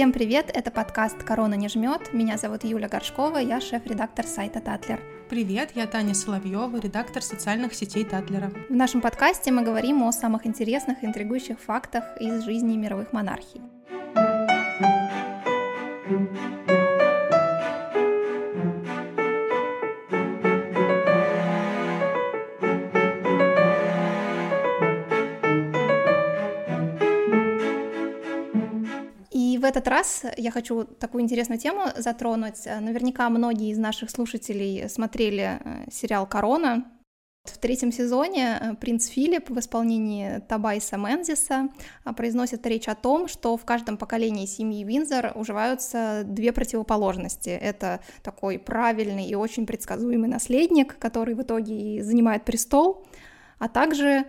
Всем привет, это подкаст «Корона не жмет». Меня зовут Юля Горшкова, я шеф-редактор сайта Татлер. Привет, я Таня Соловьева, редактор социальных сетей Татлера. В нашем подкасте мы говорим о самых интересных и интригующих фактах из жизни мировых монархий. Этот раз я хочу такую интересную тему затронуть. Наверняка многие из наших слушателей смотрели э, сериал «Корона». В третьем сезоне э, принц Филипп в исполнении Табайса Мензиса э, произносит речь о том, что в каждом поколении семьи Винзор уживаются две противоположности. Это такой правильный и очень предсказуемый наследник, который в итоге и занимает престол, а также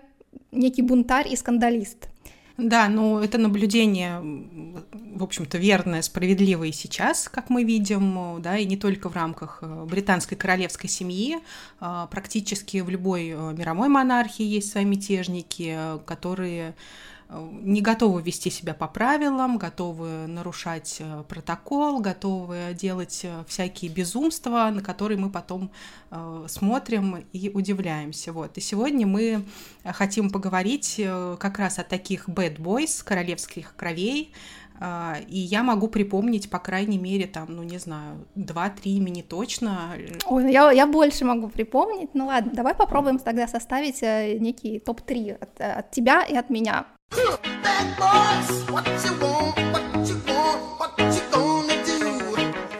некий бунтарь и скандалист. Да, ну это наблюдение, в общем-то, верное, справедливое и сейчас, как мы видим, да, и не только в рамках э, британской королевской семьи. А, практически в любой э, мировой монархии есть свои мятежники, э, которые не готовы вести себя по правилам, готовы нарушать э, протокол, готовы делать э, всякие безумства, на которые мы потом э, смотрим и удивляемся. Вот. И сегодня мы хотим поговорить как раз о таких bad boys, королевских кровей, и я могу припомнить, по крайней мере, там, ну, не знаю, два-три имени точно. Ой, ну я, я больше могу припомнить. Ну ладно, давай попробуем тогда составить некий топ-3 от, от тебя и от меня.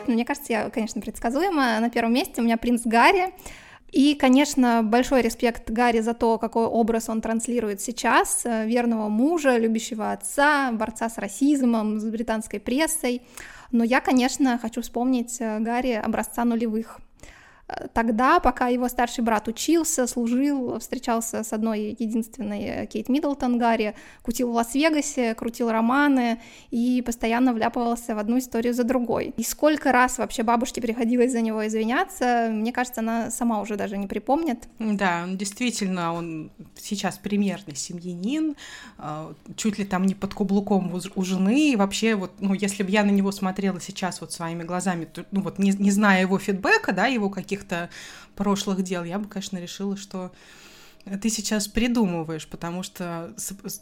Мне кажется, я, конечно, предсказуема. На первом месте у меня принц Гарри. И, конечно, большой респект Гарри за то, какой образ он транслирует сейчас. Верного мужа, любящего отца, борца с расизмом, с британской прессой. Но я, конечно, хочу вспомнить Гарри образца нулевых — тогда, пока его старший брат учился, служил, встречался с одной единственной э, Кейт Миддлтон Гарри, кутил в Лас-Вегасе, крутил романы и постоянно вляпывался в одну историю за другой. И сколько раз вообще бабушке приходилось за него извиняться, мне кажется, она сама уже даже не припомнит. Да, действительно, он сейчас примерный семьянин, а, чуть ли там не под каблуком у жены, и вообще вот, ну, если бы я на него смотрела сейчас вот своими глазами, то, ну, вот не, не зная его фидбэка, да, его каких каких-то прошлых дел, я бы, конечно, решила, что ты сейчас придумываешь, потому что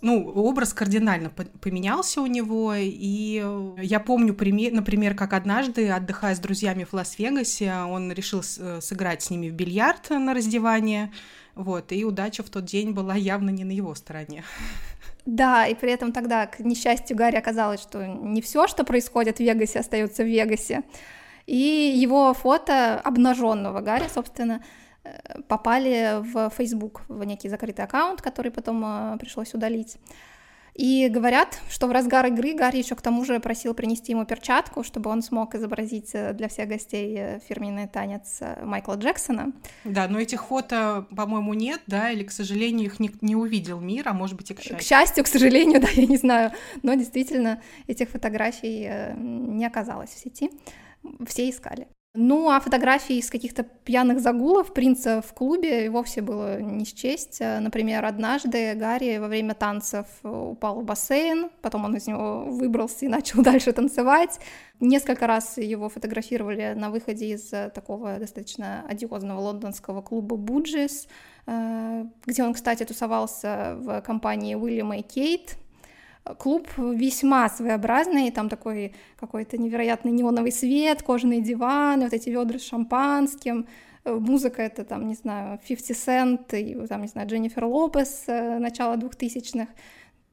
ну, образ кардинально поменялся у него, и я помню, например, как однажды, отдыхая с друзьями в Лас-Вегасе, он решил сыграть с ними в бильярд на раздевание, вот, и удача в тот день была явно не на его стороне. Да, и при этом тогда, к несчастью, Гарри оказалось, что не все, что происходит в Вегасе, остается в Вегасе. И его фото обнаженного Гарри, собственно, э, попали в Facebook, в некий закрытый аккаунт, который потом э, пришлось удалить. И говорят, что в разгар игры Гарри еще к тому же просил принести ему перчатку, чтобы он смог изобразить э, для всех гостей фирменный танец Майкла Джексона. Да, но этих фото, по-моему, нет, да, или, к сожалению, их не, не увидел мир, а может быть и к счастью. К счастью, к сожалению, да, я не знаю, но действительно этих фотографий не оказалось в сети все искали. Ну, а фотографии из каких-то пьяных загулов принца в клубе и вовсе было не счесть. Например, однажды Гарри во время танцев упал в бассейн, потом он из него выбрался и начал дальше танцевать. Несколько раз его фотографировали на выходе из такого достаточно одиозного лондонского клуба «Буджис», э, где он, кстати, тусовался в компании Уильяма и Кейт, Клуб весьма своеобразный, там такой какой-то невероятный неоновый свет, кожаные диваны, вот эти ведра с шампанским, э, музыка это там, не знаю, 50 Cent, и, там, не знаю, Дженнифер Лопес, э, начало двухтысячных,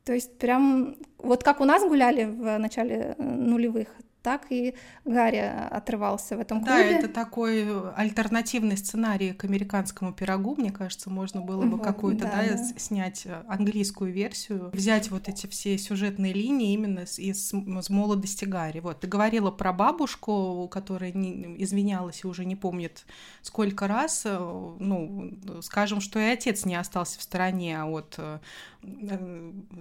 то есть прям вот как у нас гуляли в начале э, нулевых, так и Гарри отрывался в этом клубе. Да, это такой альтернативный сценарий к американскому пирогу, мне кажется, можно было бы вот, какую-то, да, да, да, снять э, английскую версию, взять вот эти все сюжетные линии именно из, из молодости Гарри. Вот, ты говорила про бабушку, которая не, извинялась и уже не помнит сколько раз, э, ну, скажем, что и отец не остался в стороне от э,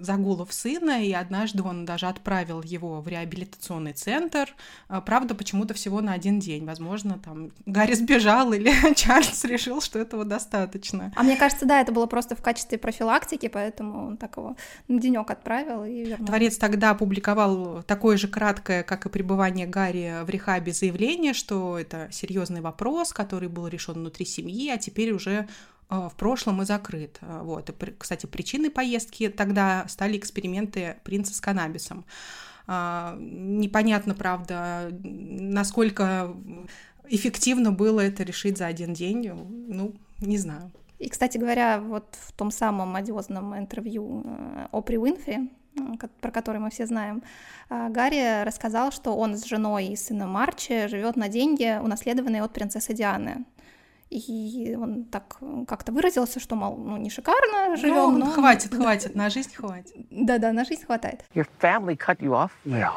загулов сына, и однажды он даже отправил его в реабилитационный центр, просмотр. А, правда, почему-то всего на один день. Возможно, там Гарри сбежал или Чарльз решил, что этого достаточно. А мне кажется, да, это было просто в качестве профилактики, поэтому он так его на денек отправил и вернул. Творец тогда опубликовал такое же краткое, как и пребывание Гарри в рехабе, заявление, что это серьезный вопрос, который был решен внутри семьи, а теперь уже Э, в прошлом и закрыт. Э, вот. И, кстати, причиной поездки тогда стали эксперименты принца с каннабисом. А, непонятно, правда, насколько эффективно было это решить за один день. Ну, не знаю. И, кстати говоря, вот в том самом одиозном интервью э, Опри Уинфри, про который мы все знаем, Гарри рассказал, что он с женой и сыном Марчи живет на деньги, унаследованные от принцессы Дианы. И он так как-то выразился, что, мол, ну, не шикарно живем, ну, но... хватит, хватит, на жизнь хватит. Да-да, на жизнь хватает. Your family cut you off? Yeah,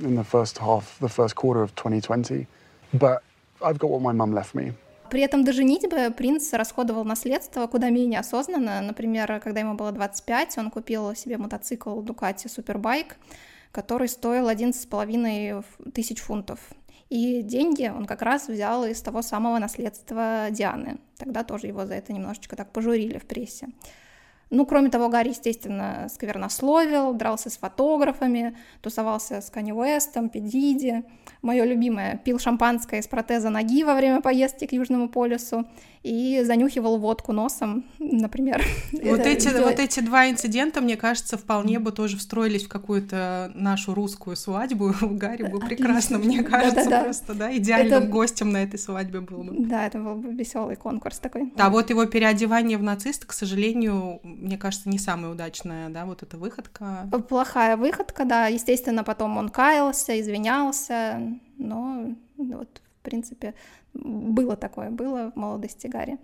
in the first half, the first quarter of 2020. But I've got what my mum left me. При этом до женитьбы принц расходовал наследство куда менее осознанно. Например, когда ему было 25, он купил себе мотоцикл Ducati Superbike, который стоил 11,5 тысяч фунтов. И деньги он как раз взял из того самого наследства Дианы. Тогда тоже его за это немножечко так пожурили в прессе. Ну, кроме того, Гарри, естественно, сквернословил, дрался с фотографами, тусовался с Канни Уэстом, Педиди. Мое любимое, пил шампанское из протеза ноги во время поездки к Южному полюсу и занюхивал водку носом, например. Вот эти, вот эти два инцидента, мне кажется, вполне бы тоже встроились в какую-то нашу русскую свадьбу. Гарри был прекрасно, мне кажется, да, да, просто, да, идеальным это... гостем на этой свадьбе был бы. Да, это был бы веселый конкурс такой. Да, вот его переодевание в нациста, к сожалению, мне кажется, не самая удачная, да, вот эта выходка. Плохая выходка, да, естественно, потом он каялся, извинялся, но вот, в принципе, было такое, было в молодости Гарри.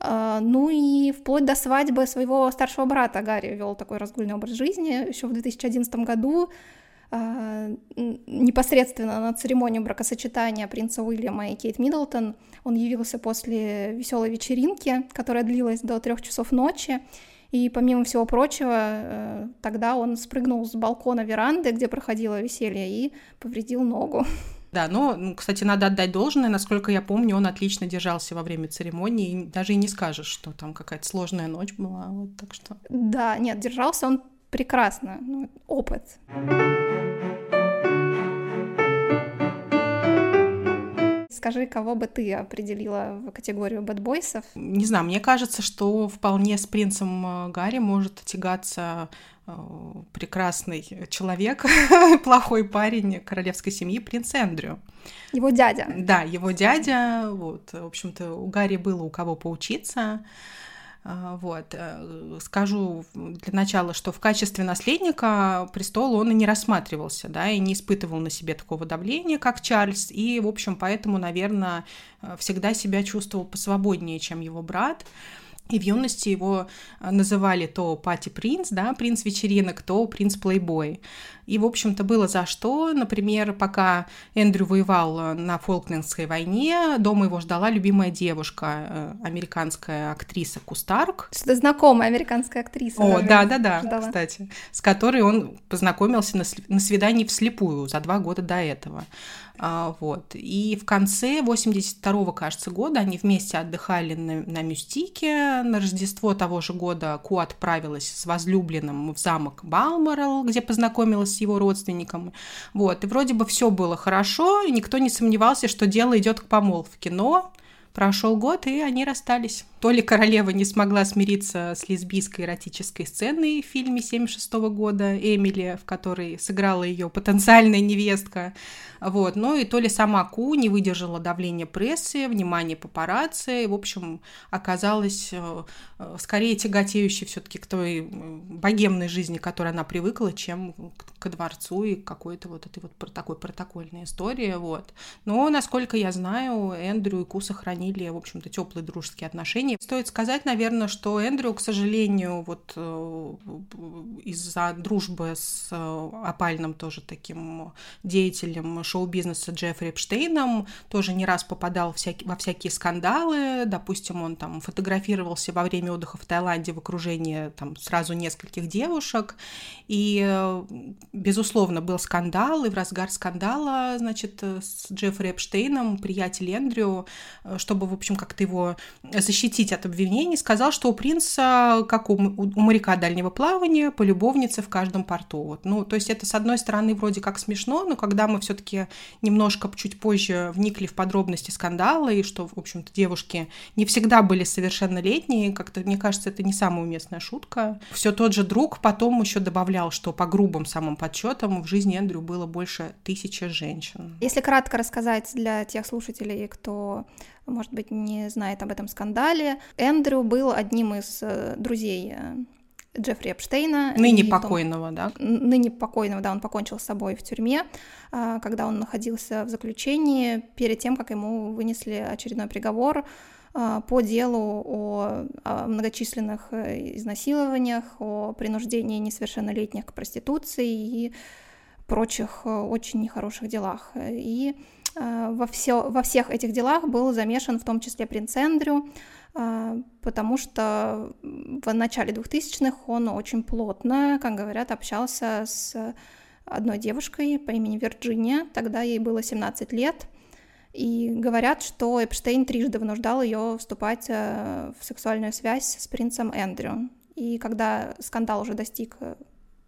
А, ну и вплоть до свадьбы своего старшего брата Гарри вел такой разгульный образ жизни. Еще в 2011 году а, непосредственно на церемонию бракосочетания принца Уильяма и Кейт Миддлтон он явился после веселой вечеринки, которая длилась до трех часов ночи. И помимо всего прочего, э, тогда он спрыгнул с балкона веранды, где проходило веселье, и повредил ногу. Да, но, кстати, надо отдать должное, насколько я помню, он отлично держался во время церемонии, и даже и не скажешь, что там какая-то сложная ночь была, вот так что. Да, нет, держался он прекрасно, ну, опыт. Скажи, кого бы ты определила в категорию бэтбойсов? Не знаю, мне кажется, что вполне с принцем э, Гарри может тягаться э, прекрасный человек, плохой парень королевской семьи, принц Эндрю. Его дядя. Да, его дядя. Вот, в общем-то, у Гарри было у кого поучиться. А, вот. Э, скажу для начала, что в качестве наследника престола он и не рассматривался, да, и не испытывал на себе такого давления, как Чарльз, и, в общем, поэтому, наверное, э, всегда себя чувствовал посвободнее, чем его брат. И в юности его э, называли то пати принц, да, принц вечеринок, то принц плейбой. И, в общем-то, было за что. Например, пока Эндрю воевал э, на Фолклендской войне, дома его ждала любимая девушка, э, американская актриса Кустарк. Что-то знакомая американская актриса. О, да-да-да, кстати. С которой он познакомился на, на свидании вслепую за два года до этого. А, вот. И в конце 82-го, кажется, года они вместе отдыхали на, на Мюстике. На Рождество того же года Ку отправилась с возлюбленным в замок Балморал, где познакомилась с его родственником. Вот. И вроде бы все было хорошо, и никто не сомневался, что дело идет к помолвке. Но прошел год, и они расстались. То ли королева не смогла смириться с лесбийской эротической сценой в фильме 76 года «Эмили», в которой сыграла ее потенциальная невестка, вот, ну и то ли сама Ку не выдержала давления прессы, внимания папарацци, в общем, оказалась э, э, скорее тяготеющей все таки к той богемной жизни, к которой она привыкла, чем к дворцу и какой-то вот этой вот такой протокольной истории, вот. Но, насколько я знаю, Эндрю и Ку сохранили, в общем-то, теплые дружеские отношения, отношений. Стоит сказать, наверное, что Эндрю, к сожалению, вот э, из-за дружбы с э, опальным тоже таким деятелем шоу-бизнеса Джеффри Эпштейном тоже не раз попадал всякие, во всякие скандалы. Допустим, он там фотографировался во время отдыха в Таиланде в окружении там сразу нескольких девушек. И, э, безусловно, был скандал, и в разгар скандала, значит, с Джеффри Эпштейном приятель Эндрю, чтобы, в общем, как-то его защитить от обвинений, сказал, что у принца, как у, у моряка дальнего плавания, по любовнице в каждом порту. Вот. Ну, то есть это, с одной стороны, вроде как смешно, но когда мы все таки немножко чуть позже вникли в подробности скандала, и что, в общем-то, девушки не всегда были совершеннолетние, как-то, мне кажется, это не самая уместная шутка. Все тот же друг потом еще добавлял, что по грубым самым подсчетам в жизни Эндрю было больше тысячи женщин. Если кратко рассказать для тех слушателей, кто может быть, не знает об этом скандале. Эндрю был одним из э, друзей э, Джеффри Эпштейна. Ныне покойного, том, да? Ныне покойного, да, он покончил с собой в тюрьме, а, когда он находился в заключении, перед тем, как ему вынесли очередной приговор а, по делу о, о многочисленных э, изнасилованиях, о принуждении несовершеннолетних к проституции и прочих очень нехороших делах. И во, все, во всех этих делах был замешан в том числе принц Эндрю, э, потому что в начале 2000-х он очень плотно, как говорят, общался с одной девушкой по имени Вирджиния, тогда ей было 17 лет, и говорят, что Эпштейн трижды вынуждал ее вступать э, в сексуальную связь с принцем Эндрю. И когда скандал уже достиг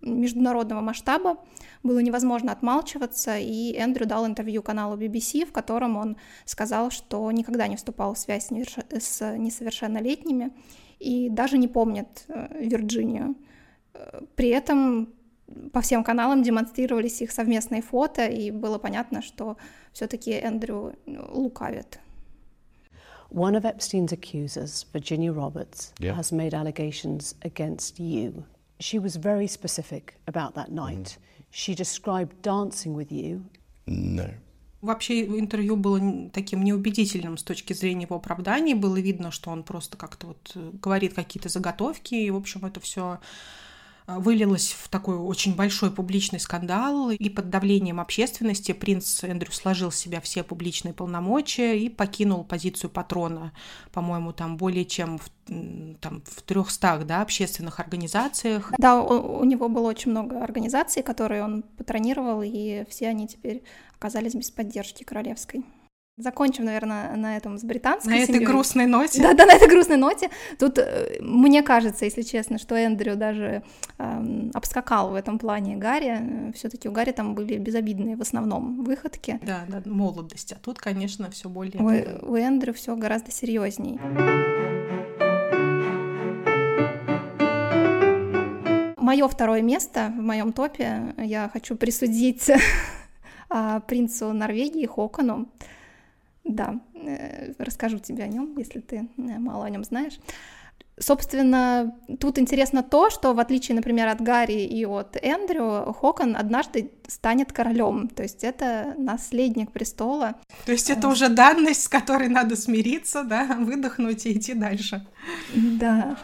международного масштаба, было невозможно отмалчиваться, и Эндрю дал интервью каналу BBC, в котором он сказал, что никогда не вступал в связь с несовершеннолетними и даже не помнит э, Вирджинию. Э, при этом по всем каналам демонстрировались их совместные фото, и было понятно, что все-таки Эндрю э, лукавит. One of Epstein's accusers, Virginia Roberts, yeah. has made allegations against you she was very specific about that night. Mm-hmm. She described dancing with you. No. Вообще интервью было таким неубедительным с точки зрения его оправданий. Было видно, что он просто как-то вот э, говорит какие-то заготовки, и, в общем, это все вылилось в такой очень большой публичный скандал, и под давлением общественности принц Эндрю сложил в себя все публичные полномочия и покинул позицию патрона, по-моему, там более чем в там, в 300 да, общественных организациях. Да, у, у него было очень много организаций, которые он патронировал, и все они теперь оказались без поддержки королевской. Закончим, наверное, на этом с британской На семьей. этой грустной ноте. Да, да, на этой грустной ноте. Тут э, мне кажется, если честно, что Эндрю даже эм, обскакал в этом плане Гарри. Все-таки у Гарри там были безобидные в основном выходки. Да, да, молодость. А тут, конечно, все более. У, у Эндрю все гораздо серьезней. Мое второе место в моем топе я хочу присудить а, принцу Норвегии Хокону. Да, э, расскажу тебе о нем, если ты э, мало о нем знаешь. Собственно, тут интересно то, что в отличие, например, от Гарри и от Эндрю, Хокон однажды станет королем. То есть это наследник престола. То есть это уже данность, с которой надо смириться, да, выдохнуть и идти дальше. Да.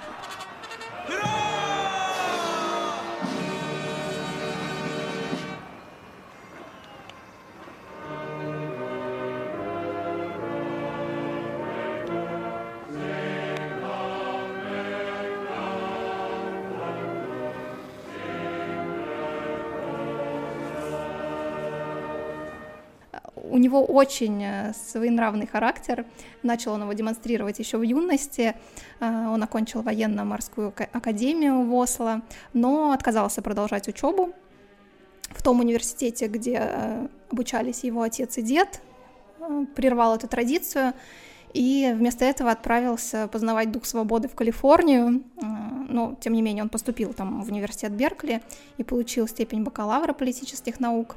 Него очень э, своенравный характер. Начал он его демонстрировать еще в юности. Э, он окончил военно-морскую академию в Осло, но отказался продолжать учебу в том университете, где э, обучались его отец и дед. Прервал эту традицию и вместо этого отправился познавать дух свободы в Калифорнию. Но, тем не менее, он поступил там в университет Беркли и получил степень бакалавра политических наук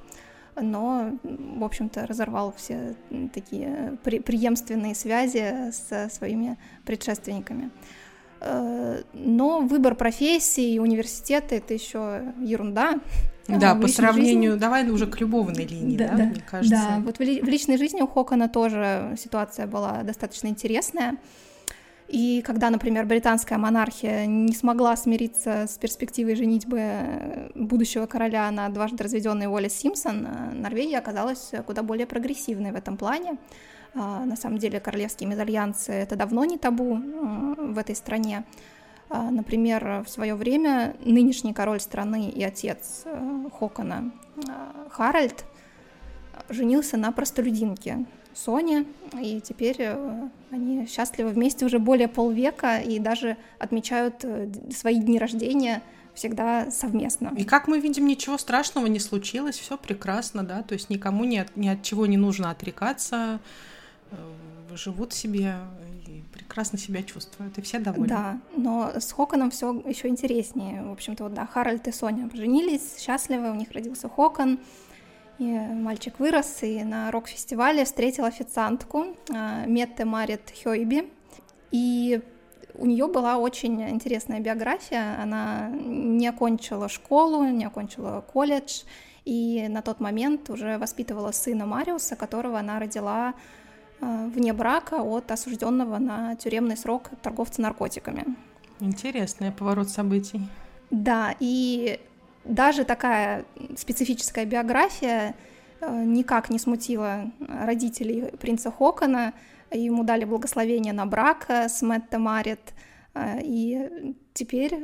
но, в общем-то, разорвал все такие при преемственные связи со своими предшественниками. Э, но выбор профессии и университета — это еще ерунда. Да, а, по сравнению, жизни... давай уже к любовной линии, да, да, да мне кажется. Да, вот в, ли, в личной жизни у Хокона тоже ситуация была достаточно интересная. И когда, например, британская монархия не смогла смириться с перспективой женитьбы э, будущего короля на дважды разведенной Уоллес Симпсон, э, Норвегия оказалась куда более прогрессивной в этом плане. А, на самом деле королевские мезальянсы — это давно не табу э, в этой стране. А, например, в свое время нынешний король страны и отец Хокона Харальд женился на простолюдинке Соне, и теперь э, они счастливы вместе уже более полвека и даже отмечают э, свои дни рождения всегда совместно. И как мы видим, ничего страшного не случилось, все прекрасно, да, то есть никому ни от, ни от чего не нужно отрекаться, э, живут себе и прекрасно себя чувствуют, и все довольны. Да, но с Хоконом все еще интереснее. В общем-то, вот да, Харальд и Соня поженились, счастливы, у них родился Хокон. И мальчик вырос и на рок-фестивале встретил официантку а, Метте Марит Хёйби. И у нее была очень интересная биография. Она не окончила школу, не окончила колледж, и на тот момент уже воспитывала сына Мариуса, которого она родила а, вне брака от осужденного на тюремный срок торговца наркотиками. Интересный поворот событий. Да, и даже такая специфическая биография э, никак не смутила родителей принца Хокона. Ему дали благословение на брак э, с Мэтта Марит. Э, и теперь,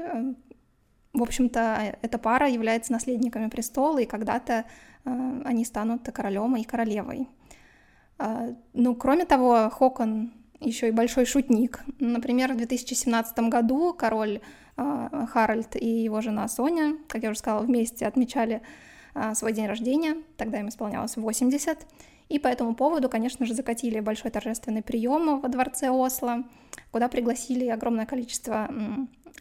в общем-то, эта пара является наследниками престола, и когда-то они станут королем и королевой. Ну, кроме того, Хокон еще и большой шутник. Например, в 2017 году король а, Харальд и его жена Соня, как я уже сказала, вместе отмечали а, свой день рождения, тогда им исполнялось 80, и по этому поводу, конечно же, закатили большой торжественный прием во дворце Осло, куда пригласили огромное количество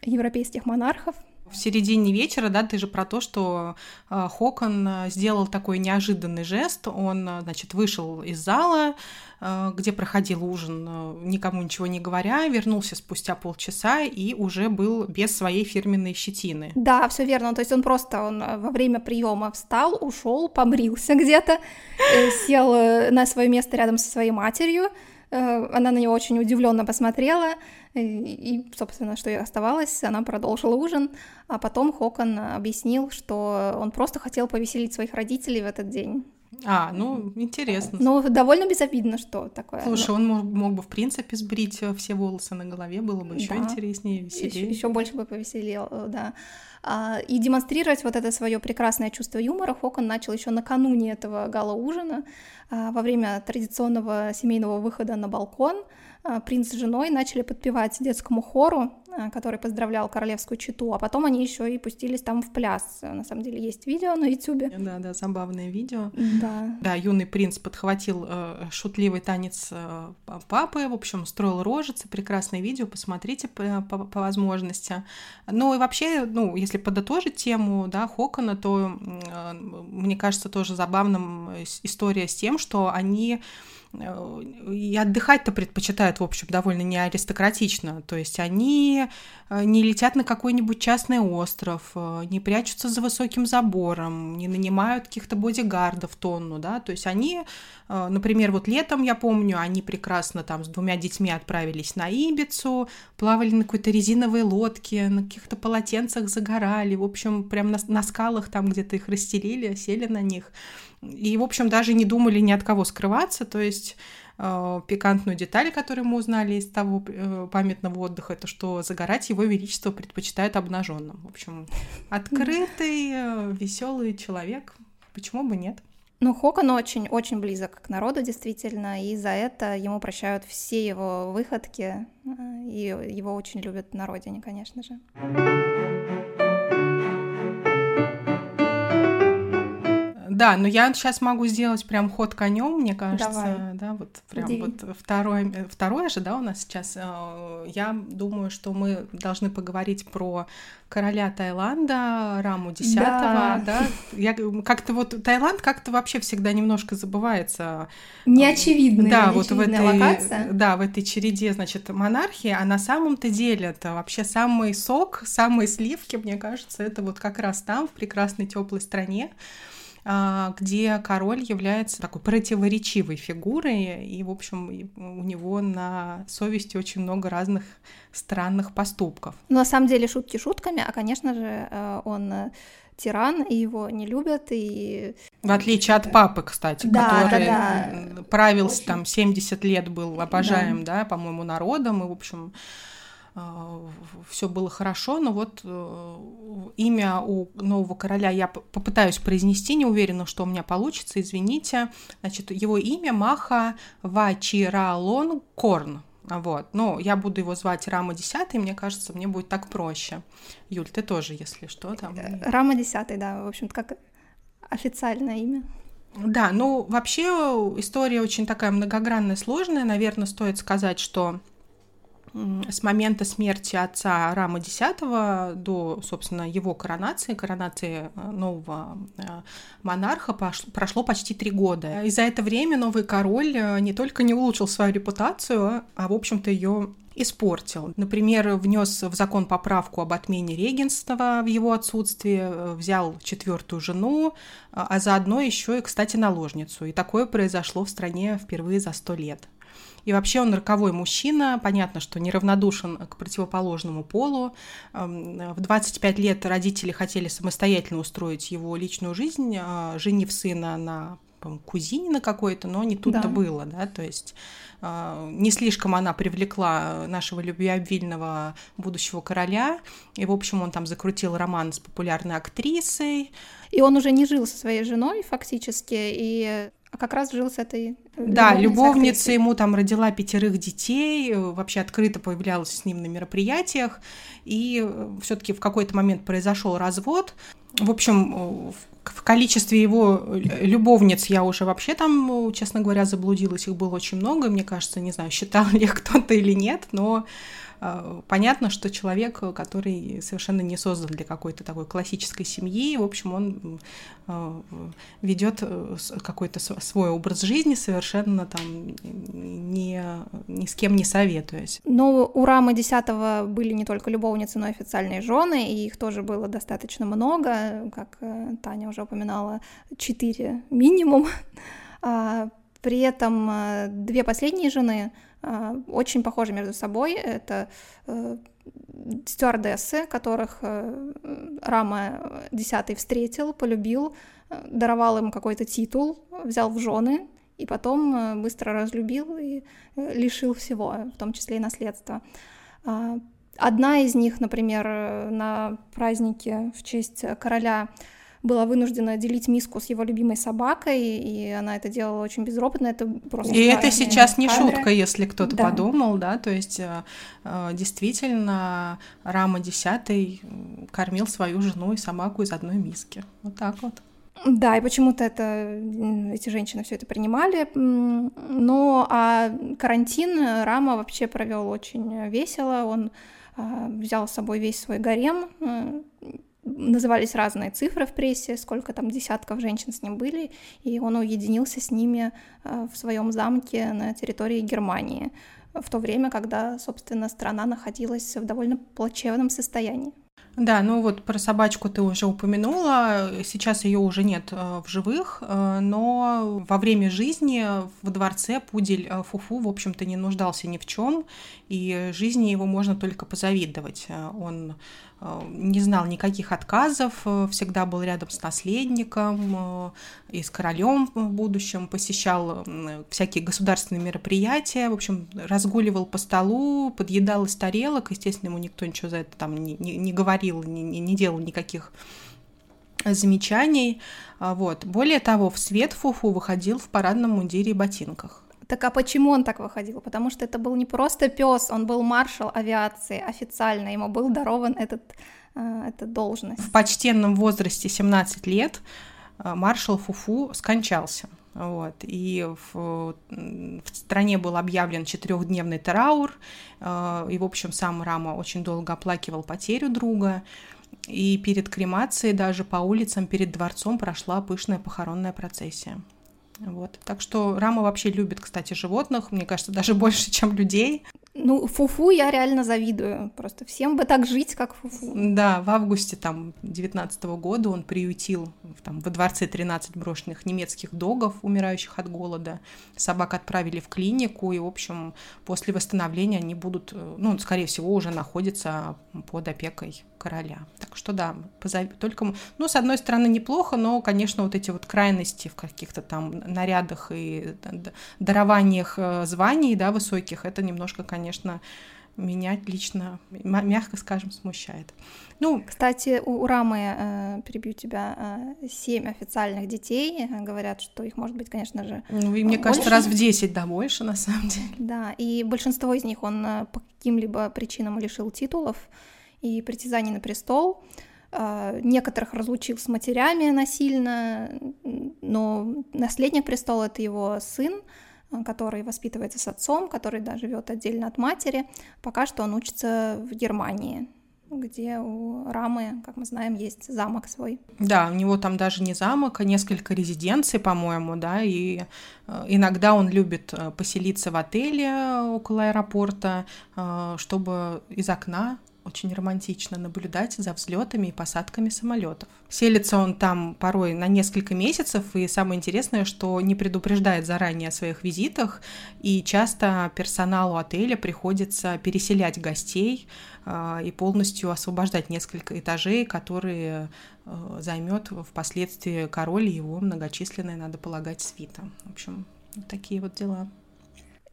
европейских монархов, в середине вечера, да, ты же про то, что э, Хокон сделал такой неожиданный жест. Он, значит, вышел из зала, э, где проходил ужин, э, никому ничего не говоря, вернулся спустя полчаса и уже был без своей фирменной щетины. Да, все верно. То есть он просто он во время приема встал, ушел, побрился где-то, сел на свое место рядом со своей матерью. Она на него очень удивленно посмотрела, и, собственно, что и оставалось, она продолжила ужин, а потом Хокон объяснил, что он просто хотел повеселить своих родителей в этот день. А, ну, интересно. Ну, довольно безобидно, что такое. Слушай, он мог, мог бы, в принципе, сбрить э, все волосы на голове, было бы еще да. интереснее, веселее. Еще, больше бы повеселел, э, да. А, и демонстрировать вот это свое прекрасное чувство юмора Хокон начал еще накануне этого гала-ужина, а, во время традиционного семейного выхода на балкон. А, принц с женой начали подпевать детскому хору, а, который поздравлял королевскую читу, а потом они еще и пустились там в пляс. На самом деле есть видео на ютюбе. Да, да, забавное видео. Да. Да, юный принц подхватил э, шутливый танец э, папы, в общем, строил рожицы, прекрасное видео, посмотрите по, по, по возможности. Ну и вообще, ну, если подытожить тему, да, Хокона, то э, мне кажется тоже забавным э, история с тем, что они и отдыхать-то предпочитают, в общем, довольно не аристократично. То есть они э, не летят на какой-нибудь частный остров, э, не прячутся за высоким забором, не нанимают каких-то бодигардов тонну, да, то есть они, э, например, вот летом, я помню, они прекрасно там с двумя детьми отправились на Ибицу, плавали на какой-то резиновой лодке, на каких-то полотенцах загорали, в общем, прям на, на скалах там где-то их расстелили, сели на них. И, в общем, даже не думали ни от кого скрываться. То есть э, пикантную деталь, которую мы узнали из того э, памятного отдыха, это что загорать его величество предпочитают обнаженным. В общем, открытый, э, веселый человек. Почему бы нет? Ну, Хокон очень-очень близок к народу, действительно, и за это ему прощают все его выходки, э, и его очень любят на родине, конечно же. Да, но я сейчас могу сделать прям ход конем, мне кажется, Давай. да, вот прям Удиви. вот второе, э, второе же, да, у нас сейчас. Э, я думаю, что мы должны поговорить про короля Таиланда Раму X, да. да. Я как-то вот Таиланд как-то вообще всегда немножко забывается. Неочевидная, да, вот в этой, локация. да, в этой череде, значит, монархии, а на самом-то деле это вообще самый сок, самые сливки, мне кажется, это вот как раз там в прекрасной теплой стране. А, где король является такой противоречивой фигурой, и, в общем, у него на совести очень много разных странных поступков. Но на самом деле шутки шутками, а, конечно же, э, он тиран, и его не любят, и... В отличие от папы, кстати, да, который да, да. правил Очень... там 70 лет, был обожаем, да, да по-моему, народом, и, в общем, все было хорошо, но вот э, имя у нового короля я попытаюсь произнести, не уверена, что у меня получится, извините. Значит, его имя Маха Вачиралон Корн. Вот. Но я буду его звать Рама 10, мне кажется, мне будет так проще. Юль, ты тоже, если что, там. Э, Рама 10, да, в общем-то, как официальное имя. Да, ну вообще история очень такая многогранная, сложная. Наверное, стоит сказать, что с момента смерти отца Рама X до, собственно, его коронации, коронации э, нового э, монарха прошло почти три года. И за это время новый король э, не только не улучшил свою репутацию, а, в общем-то, ее испортил. Например, внес в закон поправку об отмене регенства в его отсутствие, взял четвертую жену, а заодно еще и, кстати, наложницу. И такое произошло в стране впервые за сто лет. И вообще он роковой мужчина, понятно, что неравнодушен к противоположному полу. Эм, в 25 лет родители хотели самостоятельно устроить его личную жизнь, а, женив сына на кузине на какой-то, но не тут-то да. было, да, то есть а, не слишком она привлекла нашего любвеобильного будущего короля, и, в общем, он там закрутил роман с популярной актрисой. И он уже не жил со своей женой фактически, и а как раз жил с этой э, Да, любовница ему там родила пятерых детей, э, вообще открыто появлялась с ним на мероприятиях, и э, все таки в какой-то момент произошел развод. В общем, в количестве его любовниц я уже вообще там, честно говоря, заблудилась. Их было очень много. Мне кажется, не знаю, считал ли кто-то или нет, но понятно, что человек, который совершенно не создан для какой-то такой классической семьи, в общем, он а, ведет э, какой-то свой образ жизни совершенно там не, ни с кем не советуясь. Но у Рамы X были не только любовницы, но и официальные жены, и их тоже было достаточно много, как э, Таня уже упоминала, четыре минимум. А, при этом э, две последние жены а, очень похожи между собой. Это э, стюардессы, которых э, Рама Десятый встретил, полюбил, э, даровал им какой-то титул, взял в жены, и потом быстро разлюбил и лишил всего, в том числе и наследства. А, одна из них, например, на празднике в честь короля была вынуждена делить миску с его любимой собакой, и она это делала очень безропотно. Это просто и это сейчас не кадры. шутка, если кто-то да. подумал, да, то есть э, э, действительно Рама Десятый кормил свою жену и собаку из одной миски. Вот так вот. Да, и почему-то это эти женщины все это принимали. Но а карантин Рама вообще провел очень весело. Он э, взял с собой весь свой гарем, назывались разные цифры в прессе, сколько там десятков женщин с ним были, и он уединился с ними э, в своем замке на территории Германии в то время, когда, собственно, страна находилась в довольно плачевном состоянии. Да, ну вот про собачку ты уже упомянула. Сейчас ее уже нет э, в живых, э, но во время жизни в дворце пудель Фуфу, в общем-то, не нуждался ни в чем, и жизни его можно только позавидовать. Он не знал никаких отказов, всегда был рядом с наследником и с королем в будущем, посещал всякие государственные мероприятия, в общем, разгуливал по столу, подъедал из тарелок, естественно, ему никто ничего за это там не, не, не говорил, не, не делал никаких замечаний. А, вот. Более того, в свет Фуфу выходил в парадном мундире и ботинках. Так а почему он так выходил? Потому что это был не просто пес, он был маршал авиации официально, ему был дарован этот, э, эта должность. В почтенном возрасте 17 лет э, маршал Фуфу скончался. Вот. И в, в стране был объявлен четырехдневный траур, э, и, в общем, сам Рама очень долго оплакивал потерю друга. И перед кремацией даже по улицам перед дворцом прошла пышная похоронная процессия. Вот. Так что Рама вообще любит, кстати, животных, мне кажется, даже больше, чем людей. Ну, Фуфу я реально завидую. Просто всем бы так жить, как Фуфу. Да, в августе там 19 года он приютил там, во дворце 13 брошенных немецких догов, умирающих от голода. Собак отправили в клинику, и, в общем, после восстановления они будут, э, ну, скорее всего, уже находятся под опекой короля. Так что да, позови, только, ну, с одной стороны, неплохо, но, конечно, вот эти вот крайности в каких-то там нарядах и дарованиях э, званий, да, высоких, это немножко, конечно, меня лично, мягко скажем, смущает. Ну, кстати, у, у Рамы, э, перебью тебя, э, семь официальных детей. Говорят, что их может быть, конечно же, Ну, и мне больше. кажется, раз в десять, да, больше, на самом деле. Да, и большинство из них он э, по каким-либо причинам лишил титулов и притязаний на престол. Э, некоторых разлучил с матерями насильно, но наследник престола — это его сын, э, который воспитывается с отцом, который да, живет отдельно от матери. Пока что он учится в Германии, где у Рамы, как мы знаем, есть замок свой. Да, у него там даже не замок, а несколько резиденций, по-моему, да, и э, иногда он любит поселиться в отеле около аэропорта, чтобы из окна очень романтично наблюдать за взлетами и посадками самолетов. Селится он там порой на несколько месяцев, и самое интересное, что не предупреждает заранее о своих визитах, и часто персоналу отеля приходится переселять гостей э, и полностью освобождать несколько этажей, которые э, займет впоследствии король и его многочисленная, надо полагать, свита. В общем, такие вот дела.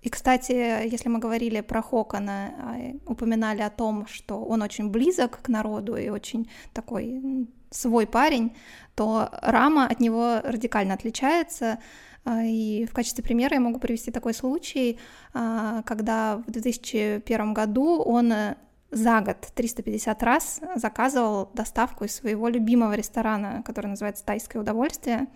И, кстати, если мы говорили про Хокона, а, упоминали о том, что он очень близок к народу и очень такой свой парень, то Рама от него радикально отличается. А, и в качестве примера я могу привести такой случай, а, когда в 2001 году он за год 350 раз заказывал доставку из своего любимого ресторана, который называется «Тайское удовольствие»,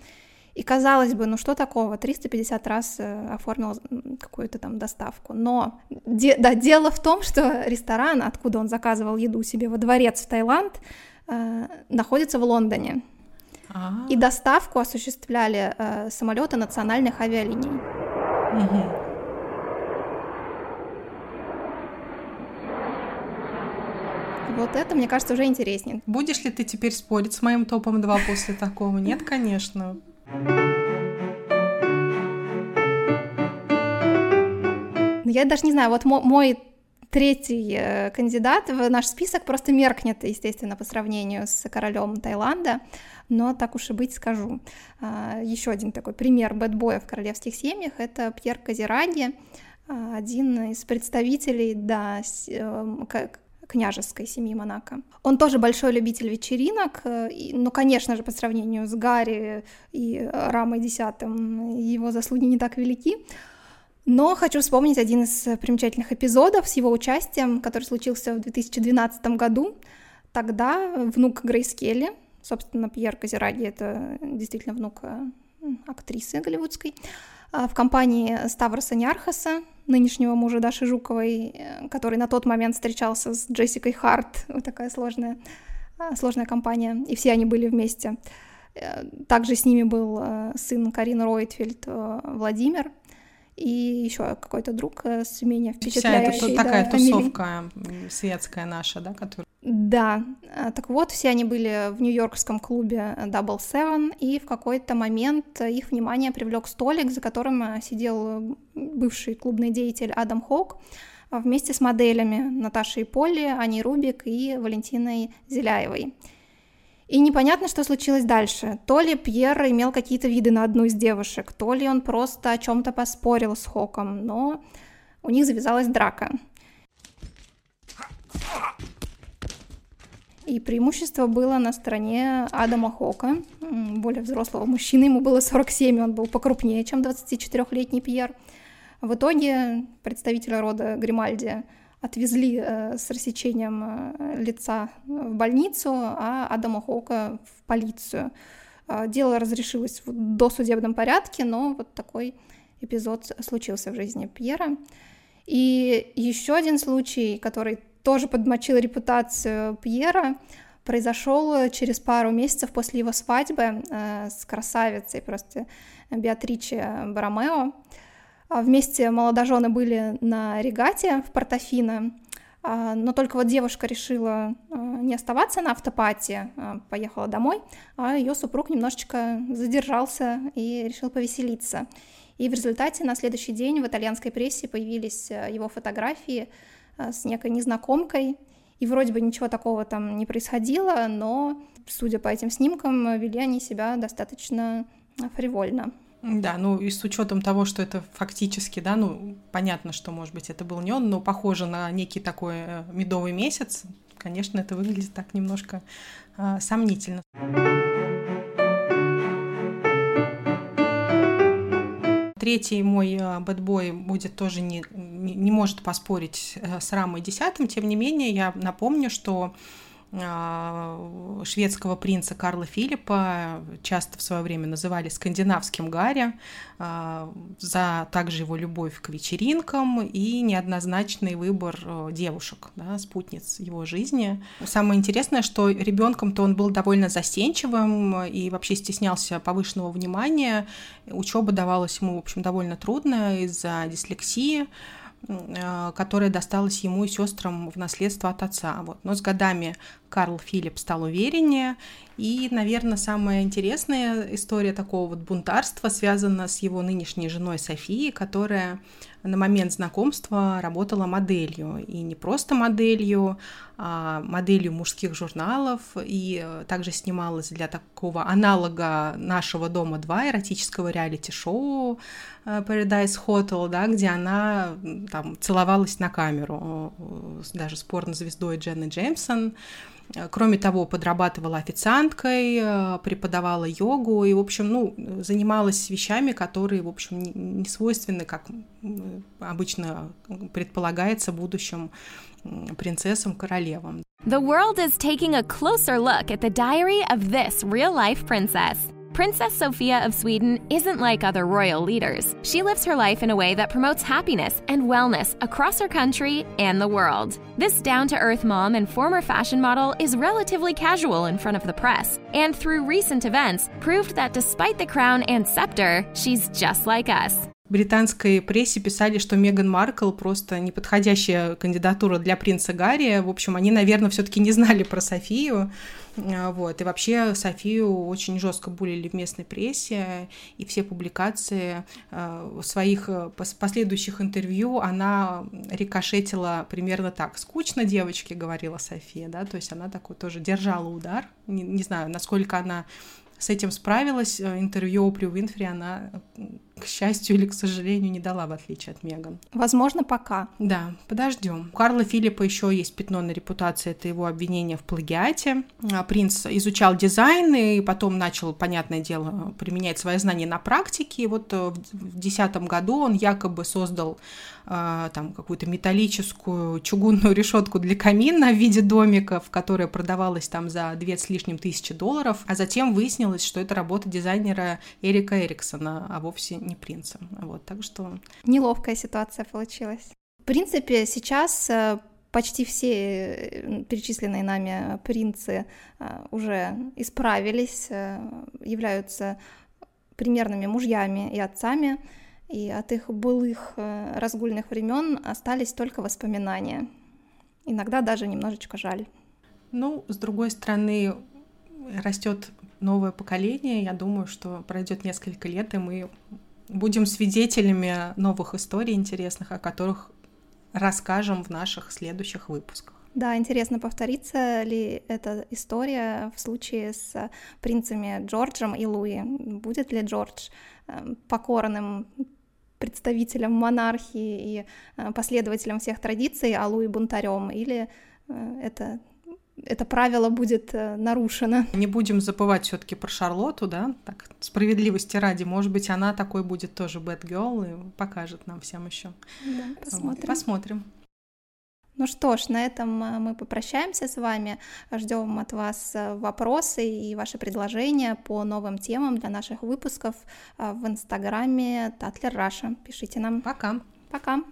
и казалось бы, ну что такого, 350 раз э, оформил какую-то там доставку. Но де, да, дело в том, что ресторан, откуда он заказывал еду себе во дворец в Таиланд, э, находится в Лондоне. А-а-а. И доставку осуществляли э, самолеты национальных авиалиний. Угу. Вот это, мне кажется, уже интереснее. Будешь ли ты теперь спорить с моим топом 2 после такого? Нет, конечно. Я даже не знаю, вот мой третий э, кандидат в наш список просто меркнет, естественно, по сравнению с королем Таиланда, но так уж и быть скажу. А, Еще один такой пример бэтбоя в королевских семьях — это Пьер Казираги, а, один из представителей да, э, княжеской семьи Монако. Он тоже большой любитель вечеринок, э, но, конечно же, по сравнению с Гарри и Рамой X его заслуги не так велики. Но хочу вспомнить один из примечательных эпизодов с его участием, который случился в 2012 году. Тогда внук Грейс Келли, собственно, Пьер Казираги, это действительно внук э, актрисы голливудской, в компании Ставроса Нярхаса, нынешнего мужа Даши Жуковой, э, который на тот момент встречался с Джессикой Харт, вот такая сложная, а, сложная компания, и все они были вместе. Э, также с ними был э, сын Карины Ройтфельд Владимир, и еще какой-то друг с менее впечатляющей. Вся это такая да, тусовка светская наша, да, которая... Да, так вот, все они были в нью-йоркском клубе Double Seven, и в какой-то момент их внимание привлек столик, за которым сидел бывший клубный деятель Адам Хоук вместе с моделями Наташей Полли, Аней Рубик и Валентиной Зеляевой. И непонятно, что случилось дальше. То ли Пьер имел какие-то виды на одну из девушек, то ли он просто о чем-то поспорил с Хоком, но у них завязалась драка. И преимущество было на стороне Адама Хока, более взрослого мужчины, ему было 47, он был покрупнее, чем 24-летний Пьер. В итоге представителя рода Гримальди отвезли э, с рассечением э, лица в больницу, а Адама Хоука в полицию. Э, дело разрешилось в досудебном порядке, но вот такой эпизод случился в жизни Пьера. И еще один случай, который тоже подмочил репутацию Пьера, произошел через пару месяцев после его свадьбы с красавицей просто Беатриче Баромео. А вместе молодожены были на регате в Портофино, а, но только вот девушка решила а, не оставаться на автопате, поехала домой, а ее супруг немножечко задержался и решил повеселиться. И в результате на следующий день в итальянской прессе появились его фотографии с некой незнакомкой, и вроде бы ничего такого там не происходило, но, судя по этим снимкам, вели они себя достаточно фривольно. Да, ну и с учетом того, что это фактически, да, ну понятно, что, может быть, это был не он, но похоже на некий такой э, медовый месяц, конечно, это выглядит так немножко э, сомнительно. Третий мой э, бэтбой будет тоже не, не, не может поспорить э, с Рамой десятым, тем не менее я напомню, что а, шведского принца Карла Филиппа часто в свое время называли скандинавским Гарри, а, за также его любовь к вечеринкам и неоднозначный выбор э, девушек, да, спутниц его жизни. Самое интересное, что ребенком-то он был довольно застенчивым и вообще стеснялся повышенного внимания. Учеба давалась ему, в общем, довольно трудно из-за дислексии. Э, которая досталась ему и сестрам в наследство от отца. Вот. Но с годами Карл Филипп стал увереннее, и, наверное, самая интересная история такого вот бунтарства связана с его нынешней женой Софией, которая на момент знакомства работала моделью. И не просто моделью, а моделью мужских журналов. И э, также снималась для такого аналога нашего дома 2 эротического реалити-шоу э, Paradise Hotel, да, где она там целовалась на камеру э, даже с порнозвездой Дженны Джеймсон. Кроме того, подрабатывала официанткой, преподавала йогу и, в общем, ну, занималась вещами, которые, в общем, не свойственны, как обычно предполагается будущим принцессам, королевам. The world is taking a closer look at the diary of this real-life princess. Princess Sophia of Sweden isn't like other royal leaders. She lives her life in a way that promotes happiness and wellness across her country and the world. This down to earth mom and former fashion model is relatively casual in front of the press, and through recent events, proved that despite the crown and scepter, she's just like us. Британской прессе писали, что Меган Маркл просто неподходящая кандидатура для принца Гарри. В общем, они, наверное, все-таки не знали про Софию. А, вот. И вообще Софию очень жестко булили в местной прессе, и все публикации а, своих э, последующих интервью она рикошетила примерно так. «Скучно девочке», — говорила София, да, то есть она такой тоже держала удар. Не, не знаю, насколько она с этим справилась. Э, интервью Опри Уинфри она к счастью или к сожалению, не дала, в отличие от Меган. Возможно, пока. Да, подождем. У Карла Филиппа еще есть пятно на репутации, это его обвинение в плагиате. А, принц изучал дизайн и потом начал, понятное дело, применять свои знания на практике. И вот э, в десятом году он якобы создал э, там какую-то металлическую чугунную решетку для камина в виде домиков, которая продавалась там за две с лишним тысячи долларов, а затем выяснилось, что это работа дизайнера Эрика Эриксона, а вовсе не принцем. Вот, так что... Неловкая ситуация получилась. В принципе, сейчас э, почти все э, перечисленные нами принцы э, уже исправились, являются примерными мужьями и отцами, и от их былых разгульных времен остались только воспоминания. Иногда даже немножечко жаль. Ну, с другой стороны, растет новое поколение. Я думаю, что пройдет несколько лет, и мы будем свидетелями новых историй интересных, о которых расскажем в наших следующих выпусках. Да, интересно, повторится ли эта история в случае с принцами Джорджем и Луи. Будет ли Джордж эм, покорным представителем монархии и э, последователем всех традиций, а Луи бунтарем, или э, это это правило будет э, нарушено. Не будем забывать все-таки про Шарлоту, да, так справедливости ради, может быть, она такой будет тоже girl и покажет нам всем еще. Да, посмотрим. Вот, посмотрим. Ну что ж, на этом э, мы попрощаемся с вами. Ждем от вас э, вопросы и ваши предложения по новым темам для наших выпусков в инстаграме Татлер Раша. Пишите нам. Пока. Пока.